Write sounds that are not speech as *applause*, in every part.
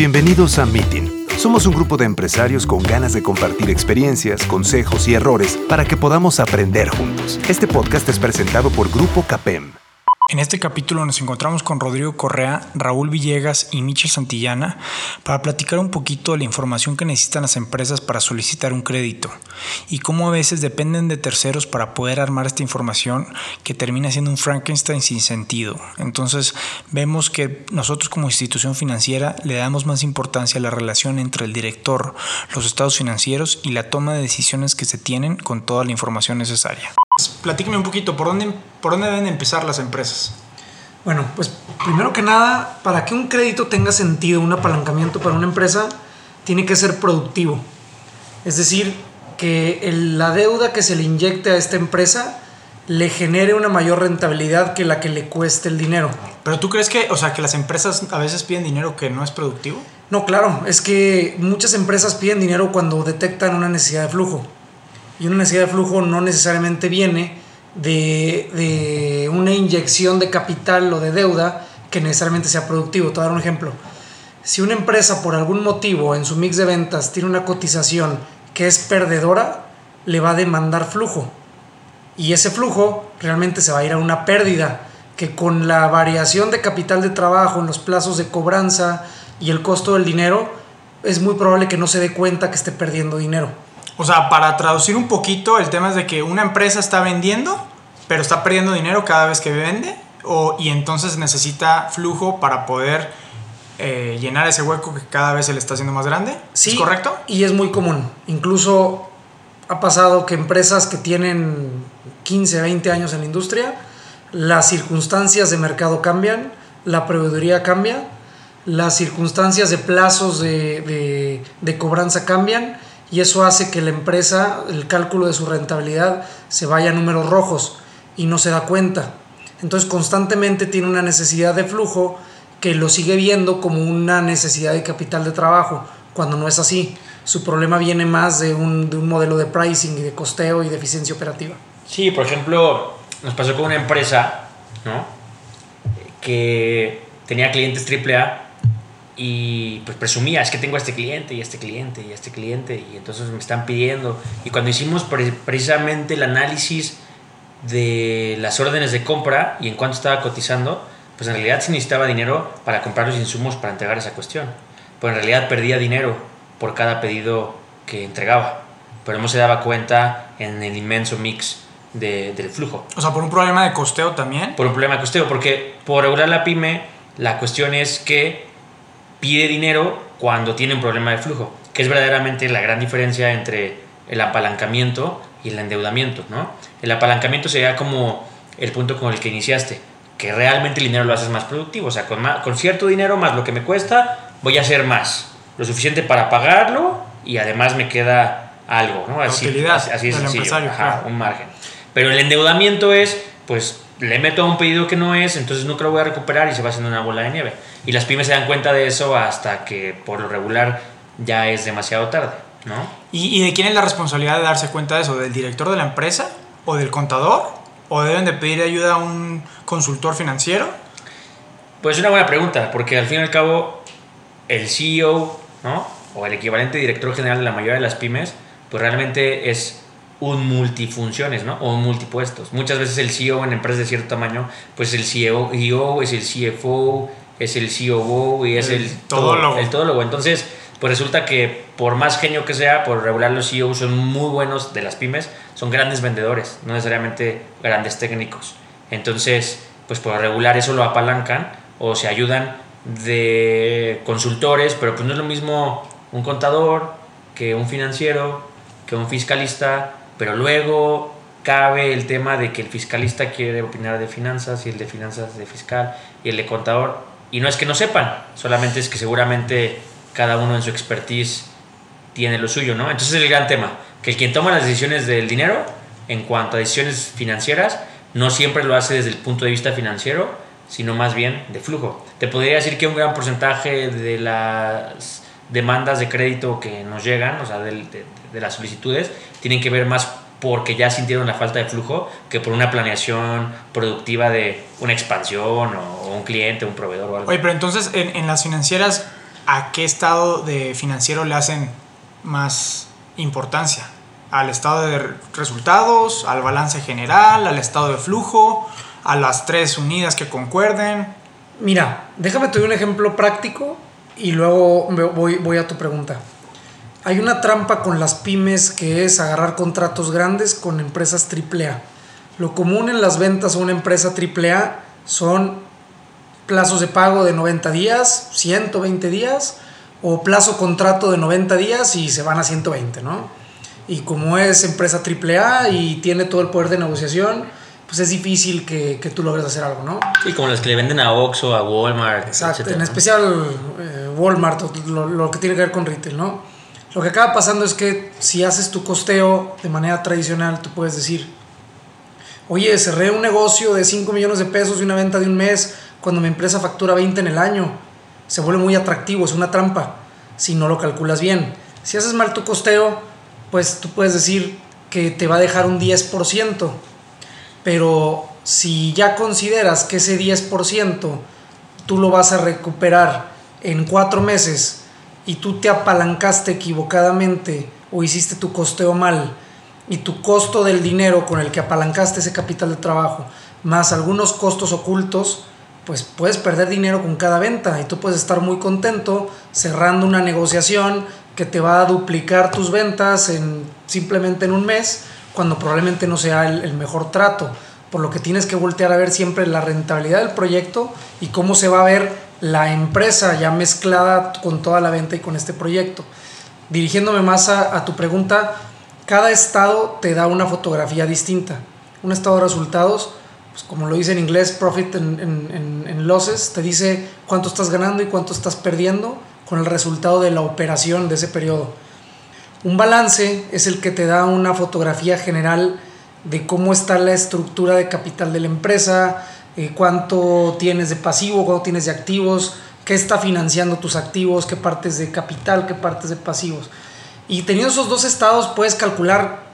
Bienvenidos a Meeting. Somos un grupo de empresarios con ganas de compartir experiencias, consejos y errores para que podamos aprender juntos. Este podcast es presentado por Grupo CAPEM. En este capítulo nos encontramos con Rodrigo Correa, Raúl Villegas y Michel Santillana para platicar un poquito de la información que necesitan las empresas para solicitar un crédito y cómo a veces dependen de terceros para poder armar esta información que termina siendo un Frankenstein sin sentido. Entonces vemos que nosotros como institución financiera le damos más importancia a la relación entre el director, los estados financieros y la toma de decisiones que se tienen con toda la información necesaria. Platíqueme un poquito, ¿por dónde, ¿por dónde deben empezar las empresas? Bueno, pues primero que nada, para que un crédito tenga sentido, un apalancamiento para una empresa, tiene que ser productivo. Es decir, que la deuda que se le inyecte a esta empresa le genere una mayor rentabilidad que la que le cueste el dinero. Pero tú crees que, o sea, que las empresas a veces piden dinero que no es productivo? No, claro, es que muchas empresas piden dinero cuando detectan una necesidad de flujo y una necesidad de flujo no necesariamente viene de, una inyección de capital o de deuda que necesariamente sea productivo. Te voy a dar un ejemplo. Si una empresa por algún motivo en su mix de ventas tiene una cotización que es perdedora, le va a demandar flujo. Y ese flujo realmente se va a ir a una pérdida que con la variación de capital de trabajo en los plazos de cobranza y el costo del dinero, es muy probable que no se dé cuenta que esté perdiendo dinero. O sea, para traducir un poquito, el tema es de que una empresa está vendiendo, pero está perdiendo dinero cada vez que vende, o, y entonces necesita flujo para poder eh, llenar ese hueco que cada vez se le está haciendo más grande. Sí, ¿Es correcto? Y es muy común. Incluso ha pasado que empresas que tienen 15, 20 años en la industria, las circunstancias de mercado cambian, la proveeduría cambia, las circunstancias de plazos de, de, de cobranza cambian y eso hace que la empresa, el cálculo de su rentabilidad, se vaya a números rojos y no se da cuenta. Entonces constantemente tiene una necesidad de flujo que lo sigue viendo como una necesidad de capital de trabajo, cuando no es así. Su problema viene más de un, de un modelo de pricing y de costeo y de eficiencia operativa. Sí, por ejemplo, nos pasó con una empresa ¿no? que tenía clientes AAA y pues presumía, es que tengo a este cliente y a este cliente y a este cliente y entonces me están pidiendo. Y cuando hicimos precisamente el análisis de las órdenes de compra y en cuánto estaba cotizando, pues en realidad se necesitaba dinero para comprar los insumos para entregar esa cuestión. Pues en realidad perdía dinero por cada pedido que entregaba. Pero no se daba cuenta en el inmenso mix de, del flujo. O sea, por un problema de costeo también. Por un problema de costeo, porque por regular la pyme, la cuestión es que pide dinero cuando tiene un problema de flujo, que es verdaderamente la gran diferencia entre el apalancamiento y el endeudamiento, ¿no? El apalancamiento sería como el punto con el que iniciaste, que realmente el dinero lo haces más productivo, o sea, con, con cierto dinero más lo que me cuesta, voy a hacer más, lo suficiente para pagarlo y además me queda algo, ¿no? Así, así, es sencillo, un margen. Pero el endeudamiento es, pues, le meto a un pedido que no es, entonces nunca lo voy a recuperar y se va haciendo una bola de nieve. Y las pymes se dan cuenta de eso hasta que por lo regular ya es demasiado tarde, ¿no? ¿Y, de quién es la responsabilidad de darse cuenta de eso? ¿Del director de la empresa? ¿O del contador? ¿O deben de pedir ayuda a un consultor financiero? Pues es una buena pregunta, porque al fin y al cabo el CEO, ¿no? O el equivalente director general de la mayoría de las pymes, pues realmente es un multifunciones, ¿no? O un multipuestos. Muchas veces el CEO en empresas de cierto tamaño, pues el CEO, e es el CFO, es el COO y es el, el todólogo. el todólogo. Entonces, pues resulta que por más genio que sea, por regular los CEOs son muy buenos de las pymes, son grandes vendedores, no necesariamente grandes técnicos. Entonces, pues por regular eso lo apalancan o se ayudan de consultores, pero pues no es lo mismo un contador que un financiero, que un fiscalista, pero luego cabe el tema de que el fiscalista quiere opinar de finanzas y el de finanzas de fiscal y el de contador. Y no es que no sepan, solamente es que seguramente cada uno en su expertise tiene lo suyo, ¿no? Entonces es el gran tema, que el quien toma las decisiones del dinero en cuanto a decisiones financieras no siempre lo hace desde el punto de vista financiero, sino más bien de flujo. Te podría decir que un gran porcentaje de las demandas de crédito que nos llegan, o sea, de, de las solicitudes, tienen que ver más porque ya sintieron la falta de flujo que por una planeación productiva de una expansión o un cliente, un proveedor o algo. Oye, pero entonces en, en las financieras a qué estado de financiero le hacen más importancia. Al estado de resultados, al balance general, al estado de flujo, a las tres unidas que concuerden. Mira, déjame te doy un ejemplo práctico y luego voy, voy a tu pregunta. Hay una trampa con las pymes que es agarrar contratos grandes con empresas AAA. Lo común en las ventas a una empresa AAA son plazos de pago de 90 días, 120 días, o plazo contrato de 90 días y se van a 120, ¿no? Y como es empresa AAA y tiene todo el poder de negociación, pues es difícil que, tú logres hacer algo, ¿no? Y como los que le venden a Oxxo, a Walmart, Exacto, en especial eh, Walmart, lo, lo, que tiene que ver con retail, ¿no? Lo que acaba pasando es que si haces tu costeo de manera tradicional, tú puedes decir, oye, cerré un negocio de 5 millones de pesos y una venta de un mes cuando mi empresa factura 20 en el año. Se vuelve muy atractivo, es una trampa si no lo calculas bien. Si haces mal tu costeo, pues tú puedes decir que te va a dejar un 10%, pero si ya consideras que ese 10% tú lo vas a recuperar en cuatro meses y tú te apalancaste equivocadamente o hiciste tu costeo mal y tu costo del dinero con el que apalancaste ese capital de trabajo, más algunos costos ocultos, pues puedes perder dinero con cada venta y tú puedes estar muy contento cerrando una negociación que te va a duplicar tus ventas en simplemente en un mes cuando probablemente no sea el, mejor trato. Por lo que tienes que voltear a ver siempre la rentabilidad del proyecto y cómo se va a ver la empresa ya mezclada con toda la venta y con este proyecto. Dirigiéndome más a, tu pregunta, cada estado te da una fotografía distinta. Un estado de resultados, pues como lo dice en inglés, profit en, losses, te dice cuánto estás ganando y cuánto estás perdiendo con el resultado de la operación de ese periodo. Un balance es el que te da una fotografía general de cómo está la estructura de capital de la empresa, eh, cuánto tienes de pasivo, cuánto tienes de activos, qué está financiando tus activos, qué partes de capital, qué partes de pasivos. Y teniendo esos dos estados puedes calcular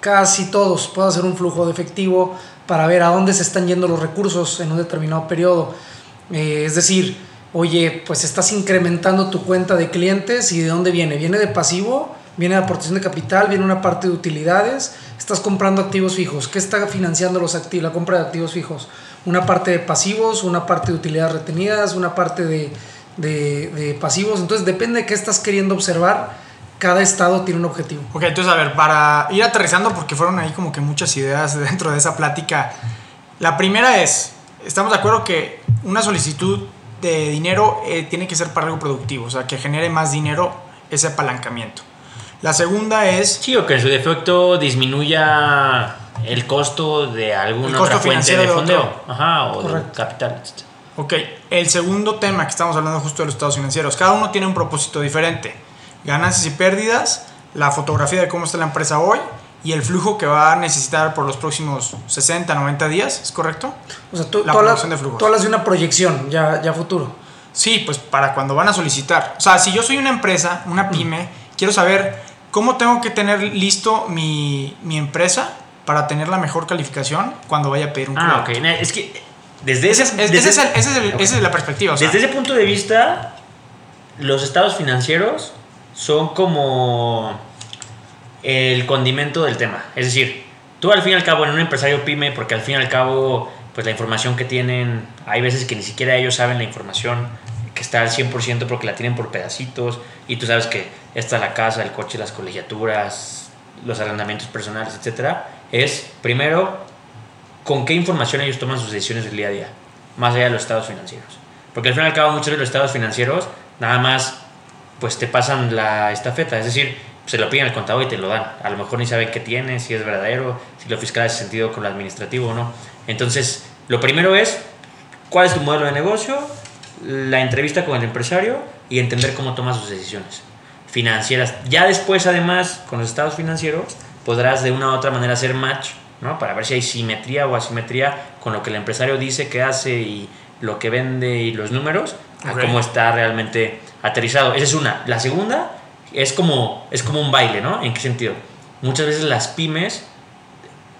casi todos, puedes hacer un flujo de efectivo para ver a dónde se están yendo los recursos en un determinado periodo. Eh, es decir, oye, pues estás incrementando tu cuenta de clientes y de dónde viene. ¿Viene de pasivo? ¿Viene de aportación de capital? ¿Viene una parte de utilidades? ¿Estás comprando activos fijos? ¿Qué está financiando los activos, la compra de activos fijos? Una parte de pasivos, una parte de utilidades retenidas, una parte de, de, pasivos. Entonces depende de qué estás queriendo observar. Cada estado tiene un objetivo. Ok, entonces a ver, para ir aterrizando, porque fueron ahí como que muchas ideas *laughs* dentro de esa plática. La primera es, estamos de acuerdo que una solicitud de dinero eh, tiene que ser para algo productivo, o sea, que genere más dinero ese apalancamiento. La segunda es... Sí, o que en su defecto disminuya el costo de alguna otra fuente de fondeo. Ajá, o de capital. Ok, el segundo tema que estamos hablando justo de los estados financieros. Cada uno tiene un propósito diferente. Ganancias y pérdidas, la fotografía de cómo está la empresa hoy y el flujo que va a necesitar por los próximos 60, 90 días, ¿es correcto? O sea, tú, la hablas, de flujos. Tú hablas de una proyección ya, ya futuro. Sí, pues para cuando van a solicitar. O sea, si yo soy una empresa, una pyme, quiero saber ¿Cómo tengo que tener listo mi, empresa para tener la mejor calificación cuando vaya a pedir un crédito? Ah, ok. Es que desde ese... esa es, la perspectiva. desde ese punto de vista, los estados financieros son como el condimento del tema. Es decir, tú al fin y al cabo en un empresario pyme, porque al fin y al cabo, pues la información que tienen, hay veces que ni siquiera ellos saben la información que está al 100% porque la tienen por pedacitos y tú sabes que esta la casa, el coche, las colegiaturas, los arrendamientos personales, etcétera, es primero con qué información ellos toman sus decisiones del día a día, más allá de los estados financieros. Porque al fin y al cabo muchos de los estados financieros nada más pues te pasan la estafeta, es decir, se lo piden al contador y te lo dan. A lo mejor ni saben qué tiene, si es verdadero, si lo fiscal hace sentido con lo administrativo o no. Entonces, lo primero es cuál es tu modelo de negocio, la entrevista con el empresario y entender cómo toma sus decisiones financieras. Ya después, además, con los estados financieros, podrás de una u otra manera hacer match, ¿no? Para ver si hay simetría o asimetría con lo que el empresario dice que hace y lo que vende y los números, a cómo está realmente aterrizado. Esa es una. La segunda es como, es como un baile, ¿no? ¿En qué sentido? Muchas veces las pymes,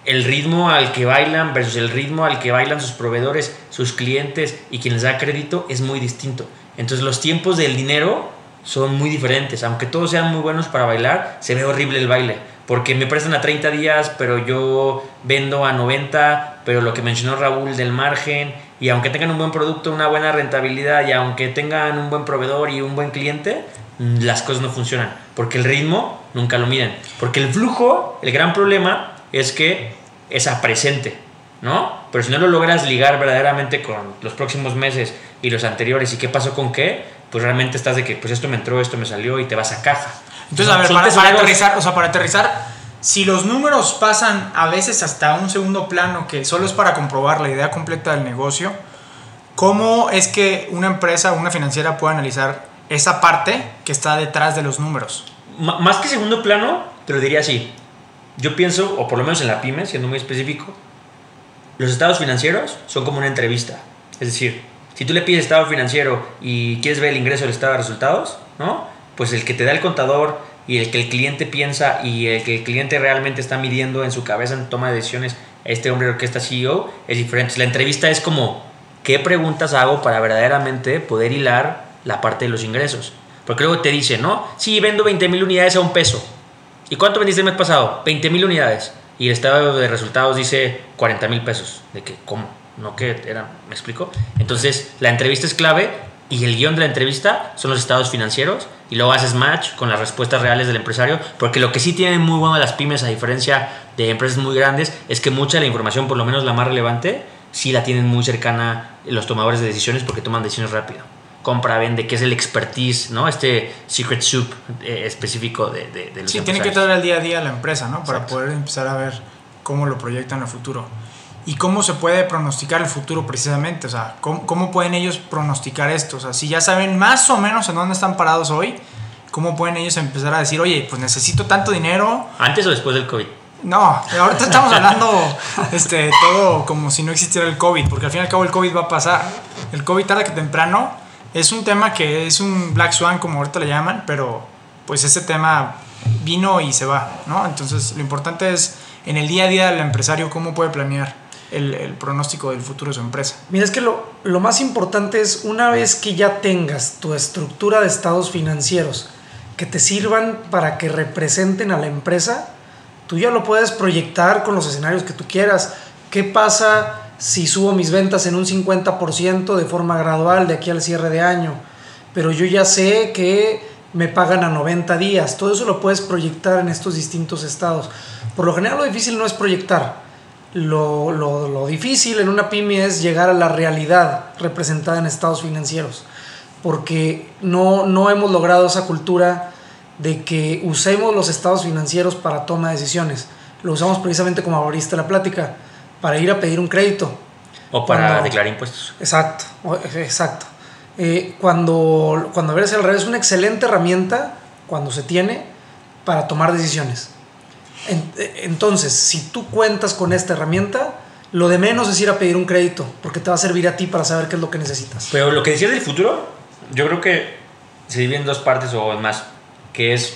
el ritmo al que bailan versus el ritmo al que bailan sus proveedores, sus clientes y quien les da crédito es muy distinto. Entonces los tiempos del dinero son muy diferentes. Aunque todos sean muy buenos para bailar, se ve horrible el baile. Porque me prestan a 30 días, pero yo vendo a 90, pero lo que mencionó Raúl del margen, y aunque tengan un buen producto, una buena rentabilidad, y aunque tengan un buen proveedor y un buen cliente, las cosas no funcionan. Porque el ritmo nunca lo miden. Porque el flujo, el gran problema es que es a presente, ¿no? Pero si no lo logras ligar verdaderamente con los próximos meses y los anteriores y qué pasó con qué, pues realmente estás de que pues esto me entró, esto me salió y te vas a caja. Entonces, a ver, para, para aterrizar, o sea, para aterrizar, si los números pasan a veces hasta un segundo plano que solo es para comprobar la idea completa del negocio, ¿cómo es que una empresa o una financiera puede analizar esa parte que está detrás de los números? M más que segundo plano, te lo diría así. Yo pienso, o por lo menos en la pyme, siendo muy específico, los estados financieros son como una entrevista. Es decir, si tú le pides estado financiero y quieres ver el ingreso del estado de resultados, ¿no? Pues el que te da el contador y el que el cliente piensa y el que el cliente realmente está midiendo en su cabeza en toma de decisiones, este hombre que está CEO, es diferente. La entrevista es como, ¿qué preguntas hago para verdaderamente poder hilar la parte de los ingresos? Porque luego te dice, ¿no? Sí, vendo 20 mil unidades a un peso. ¿Y cuánto vendiste el mes pasado? 20 mil unidades. Y el estado de resultados dice 40 mil pesos. ¿De que ¿Cómo? ¿No que era? ¿Me explico? Entonces, la entrevista es clave y el guion de la entrevista son los estados financieros y luego haces match con las respuestas reales del empresario, porque lo que sí tienen muy bueno las pymes, a diferencia de empresas muy grandes, es que mucha de la información, por lo menos la más relevante, sí la tienen muy cercana los tomadores de decisiones porque toman decisiones rápido. Compra, vende, que es el expertise, ¿no? Este secret soup eh, específico de, de, de los Sí, tiene que traer al día a día la empresa, ¿no? Para poder empezar a ver cómo lo proyectan a futuro y cómo se puede pronosticar el futuro precisamente. O sea, ¿cómo, ¿cómo, pueden ellos pronosticar esto? O sea, si ya saben más o menos en dónde están parados hoy, ¿cómo pueden ellos empezar a decir, oye, pues necesito tanto dinero? ¿Antes o después del COVID? No, ahorita estamos hablando *laughs* este, todo como si no existiera el COVID, porque al fin y al cabo el COVID va a pasar. El COVID tarde que temprano es un tema que es un black swan, como ahorita le llaman, pero pues ese tema vino y se va, ¿no? Entonces lo importante es en el día a día del empresario cómo puede planear el, el, pronóstico del futuro de su empresa. Mira, es que lo, lo, más importante es una vez que ya tengas tu estructura de estados financieros que te sirvan para que representen a la empresa, tú ya lo puedes proyectar con los escenarios que tú quieras. ¿Qué pasa si subo mis ventas en un 50% de forma gradual de aquí al cierre de año? Pero yo ya sé que me pagan a 90 días. Todo eso lo puedes proyectar en estos distintos estados. Por lo general lo difícil no es proyectar lo, lo, lo, difícil en una pyme es llegar a la realidad representada en estados financieros, porque no, no hemos logrado esa cultura de que usemos los estados financieros para toma de decisiones. Lo usamos precisamente como ahorita la plática, para ir a pedir un crédito. O para cuando, declarar impuestos. Exacto, exacto. Eh, cuando, cuando ves al revés, es una excelente herramienta cuando se tiene para tomar decisiones. Entonces, si tú cuentas con esta herramienta, lo de menos es ir a pedir un crédito, porque te va a servir a ti para saber qué es lo que necesitas. Pero lo que decías del futuro, yo creo que se divide en dos partes o más, que es,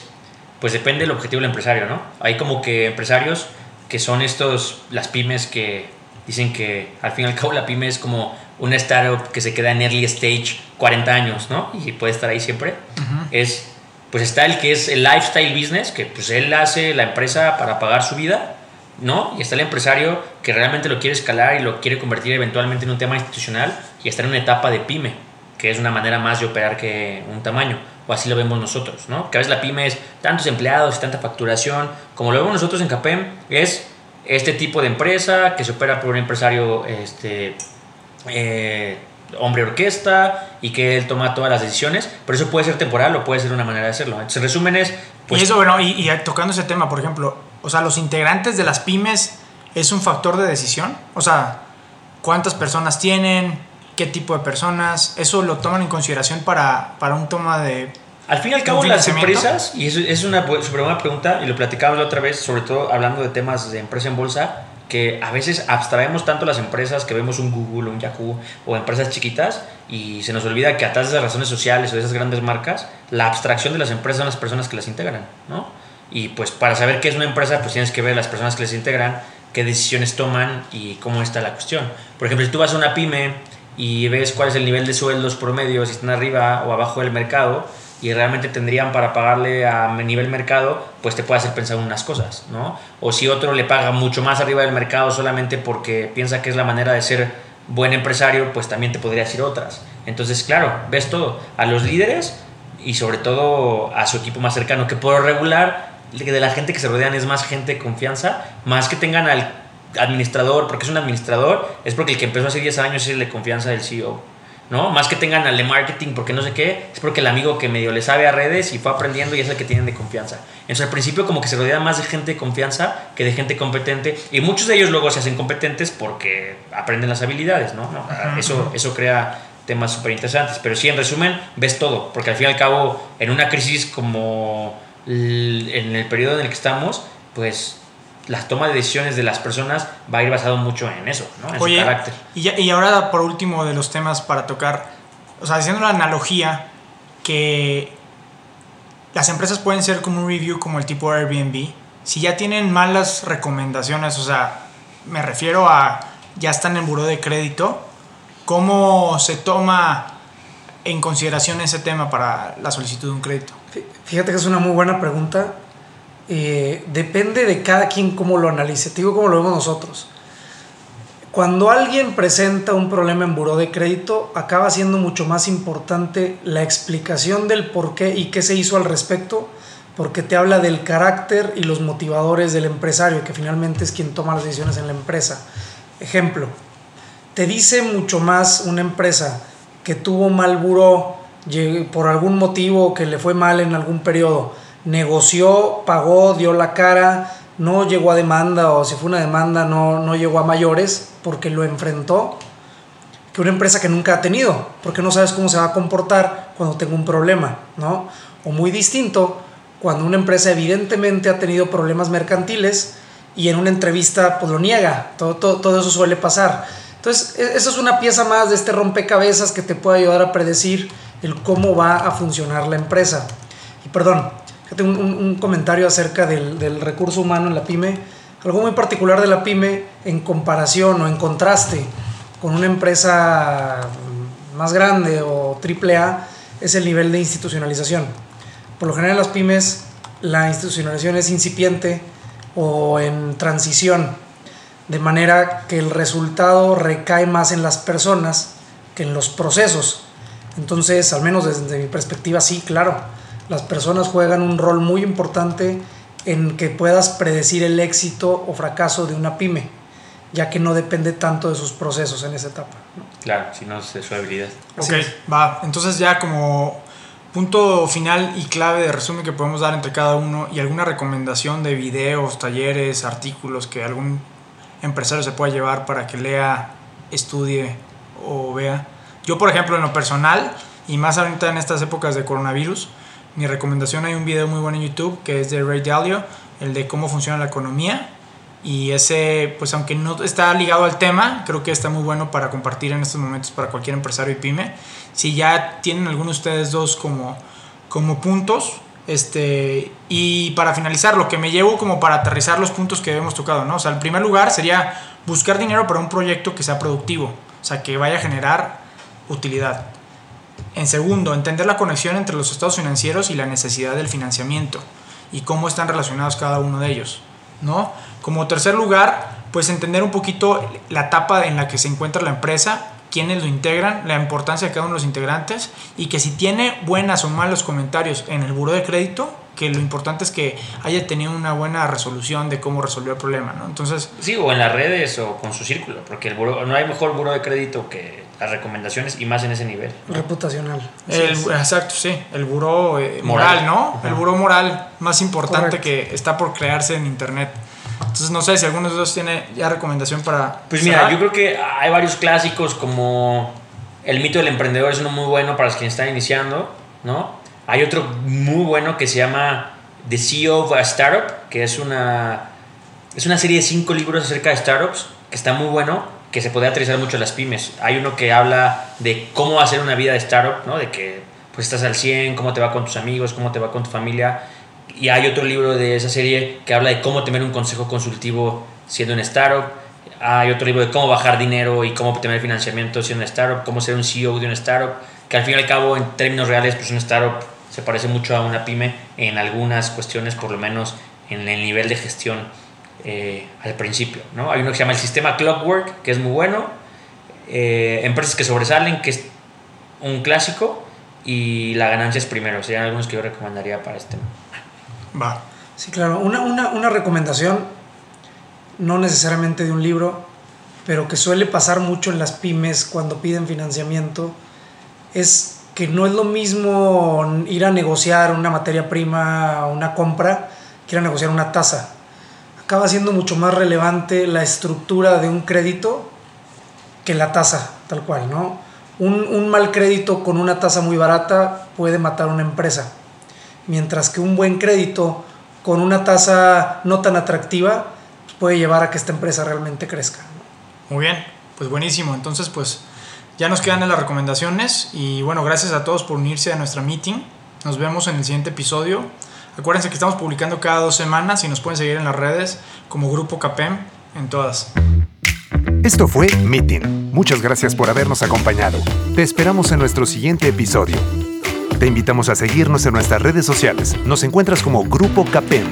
pues depende del objetivo del empresario, ¿no? Hay como que empresarios que son estos, las pymes que dicen que al fin y al cabo la pyme es como una startup que se queda en early stage 40 años, ¿no? Y puede estar ahí siempre. Uh -huh. Es pues está el que es el lifestyle business, que pues él hace la empresa para pagar su vida, ¿no? Y está el empresario que realmente lo quiere escalar y lo quiere convertir eventualmente en un tema institucional y está en una etapa de pyme, que es una manera más de operar que un tamaño, o así lo vemos nosotros, ¿no? Que a veces la pyme es tantos empleados y tanta facturación, como lo vemos nosotros en CAPEM, es este tipo de empresa que se opera por un empresario, este... Eh, hombre orquesta y que él toma todas las decisiones, pero eso puede ser temporal o puede ser una manera de hacerlo. Entonces, en resumen es... Pues, y eso, bueno, y, y, tocando ese tema, por ejemplo, o sea, los integrantes de las pymes es un factor de decisión, o sea, cuántas personas tienen, qué tipo de personas, eso lo toman en consideración para, para un toma de... Al fin y al cabo, las empresas, y eso es una súper buena pregunta, y lo platicamos la otra vez, sobre todo hablando de temas de empresa en bolsa, que a veces abstraemos tanto las empresas que vemos un Google un Yahoo o empresas chiquitas y se nos olvida que atrás de esas razones sociales o de esas grandes marcas, la abstracción de las empresas son las personas que las integran, ¿no? Y pues para saber qué es una empresa, pues tienes que ver las personas que les integran, qué decisiones toman y cómo está la cuestión. Por ejemplo, si tú vas a una pyme y ves cuál es el nivel de sueldos promedio, si están arriba o abajo del mercado, y realmente tendrían para pagarle a nivel mercado, pues te puede hacer pensar unas cosas, ¿no? O si otro le paga mucho más arriba del mercado solamente porque piensa que es la manera de ser buen empresario, pues también te podría decir otras. Entonces, claro, ves todo. A los líderes y sobre todo a su equipo más cercano, que por regular de la gente que se rodean es más gente de confianza, más que tengan al administrador, porque es un administrador, es porque el que empezó hace 10 años es el de confianza del CEO. ¿no? Más que tengan al de marketing porque no sé qué, es porque el amigo que medio le sabe a redes y fue aprendiendo y es el que tienen de confianza. Entonces al principio como que se rodea más de gente de confianza que de gente competente y muchos de ellos luego se hacen competentes porque aprenden las habilidades, ¿no? Eso, eso crea temas súper interesantes. Pero sí, en resumen, ves todo, porque al fin y al cabo, en una crisis como en el periodo en el que estamos, pues la toma de decisiones de las personas va a ir basado mucho en eso, ¿no? En su carácter. Y, y ahora, por último, de los temas para tocar, o sea, haciendo la analogía que las empresas pueden ser como un review como el tipo Airbnb, si ya tienen malas recomendaciones, o sea, me refiero a ya están en buró de crédito, ¿cómo se toma en consideración ese tema para la solicitud de un crédito? Fíjate que es una muy buena pregunta eh, depende de cada quien cómo lo analice. Te digo cómo lo vemos nosotros. Cuando alguien presenta un problema en buró de crédito, acaba siendo mucho más importante la explicación del por qué y qué se hizo al respecto, porque te habla del carácter y los motivadores del empresario, que finalmente es quien toma las decisiones en la empresa. Ejemplo, te dice mucho más una empresa que tuvo mal buró por algún motivo, que le fue mal en algún periodo, negoció, pagó, dio la cara, no llegó a demanda o si fue una demanda no, no llegó a mayores porque lo enfrentó, que una empresa que nunca ha tenido, porque no sabes cómo se va a comportar cuando tenga un problema, ¿no? O muy distinto, cuando una empresa evidentemente ha tenido problemas mercantiles y en una entrevista pues lo niega, todo, todo, todo eso suele pasar. Entonces, e, eso es una pieza más de este rompecabezas que te puede ayudar a predecir el cómo va a funcionar la empresa. Y perdón, un, un, comentario acerca del, del, recurso humano en la pyme. Algo muy particular de la pyme en comparación o en contraste con una empresa más grande o triple A es el nivel de institucionalización. Por lo general en las pymes la institucionalización es incipiente o en transición, de manera que el resultado recae más en las personas que en los procesos. Entonces, al menos desde mi perspectiva, sí, claro las personas juegan un rol muy importante en que puedas predecir el éxito o fracaso de una pyme, ya que no depende tanto de sus procesos en esa etapa. Claro, sino de su habilidad. ok, va. Entonces ya como punto final y clave de resumen que podemos dar entre cada uno y alguna recomendación de videos, talleres, artículos que algún empresario se pueda llevar para que lea, estudie o vea. Yo, por ejemplo, en lo personal, y más ahorita en estas épocas de coronavirus, mi recomendación hay un video muy bueno en YouTube que es de Ray Dalio, el de cómo funciona la economía. Y ese, pues aunque no está ligado al tema, creo que está muy bueno para compartir en estos momentos para cualquier empresario y pyme. Si ya tienen algunos de ustedes dos como, como puntos, este, y para finalizar, lo que me llevo como para aterrizar los puntos que hemos tocado, ¿no? O sea, el primer lugar sería buscar dinero para un proyecto que sea productivo, o sea, que vaya a generar utilidad. En segundo, entender la conexión entre los estados financieros y la necesidad del financiamiento y cómo están relacionados cada uno de ellos, ¿no? Como tercer lugar, pues entender un poquito la etapa en la que se encuentra la empresa, quiénes lo integran, la importancia de cada uno de los integrantes y que si tiene buenas o malos comentarios en el buro de crédito, que lo importante es que haya tenido una buena resolución de cómo resolvió el problema, ¿no? Entonces... Sí, o en las redes o con su círculo, porque el no hay mejor buro de crédito que las recomendaciones y más en ese nivel. Reputacional. exacto, sí, el buro eh, moral, ¿no? El buro moral más importante que está por crearse en Internet. Entonces, no sé si alguno de esos tiene ya recomendación para... Pues mira, yo creo que hay varios clásicos como El mito del emprendedor es uno muy bueno para los que están iniciando, ¿no? Hay otro muy bueno que se llama The CEO of a Startup, que es una, es una serie de cinco libros acerca de startups, que está muy bueno, que se puede aterrizar mucho a las pymes. Hay uno que habla de cómo hacer una vida de startup, ¿no? De que pues estás al 100, cómo te va con tus amigos, cómo te va con tu familia. Y hay otro libro de esa serie que habla de cómo tener un consejo consultivo siendo un startup. Hay otro libro de cómo bajar dinero y cómo obtener financiamiento siendo un startup, cómo ser un CEO de un startup, que al fin y al cabo en términos reales pues un startup se parece mucho a una pyme en algunas cuestiones, por lo menos en el nivel de gestión eh, al principio. ¿no? Hay uno que se llama el sistema Clockwork, que es muy bueno. Eh, empresas que sobresalen, que es un clásico. Y la ganancia es primero. Serían algunos que yo recomendaría para este tema. Va. Sí, claro. Una, una, una recomendación, no necesariamente de un libro, pero que suele pasar mucho en las pymes cuando piden financiamiento, es que no es lo mismo ir a negociar una materia prima, una compra, que ir a negociar una tasa. Acaba siendo mucho más relevante la estructura de un crédito que la tasa, tal cual, ¿no? Un, un mal crédito con una tasa muy barata puede matar una empresa, mientras que un buen crédito con una tasa no tan atractiva puede llevar a que esta empresa realmente crezca. Muy bien, pues buenísimo. Entonces, pues ya nos quedan las recomendaciones y bueno, gracias a todos por unirse a nuestra meeting. Nos vemos en el siguiente episodio. Acuérdense que estamos publicando cada dos semanas y nos pueden seguir en las redes como Grupo Capem en todas. Esto fue Meeting. Muchas gracias por habernos acompañado. Te esperamos en nuestro siguiente episodio. Te invitamos a seguirnos en nuestras redes sociales. Nos encuentras como Grupo Capem.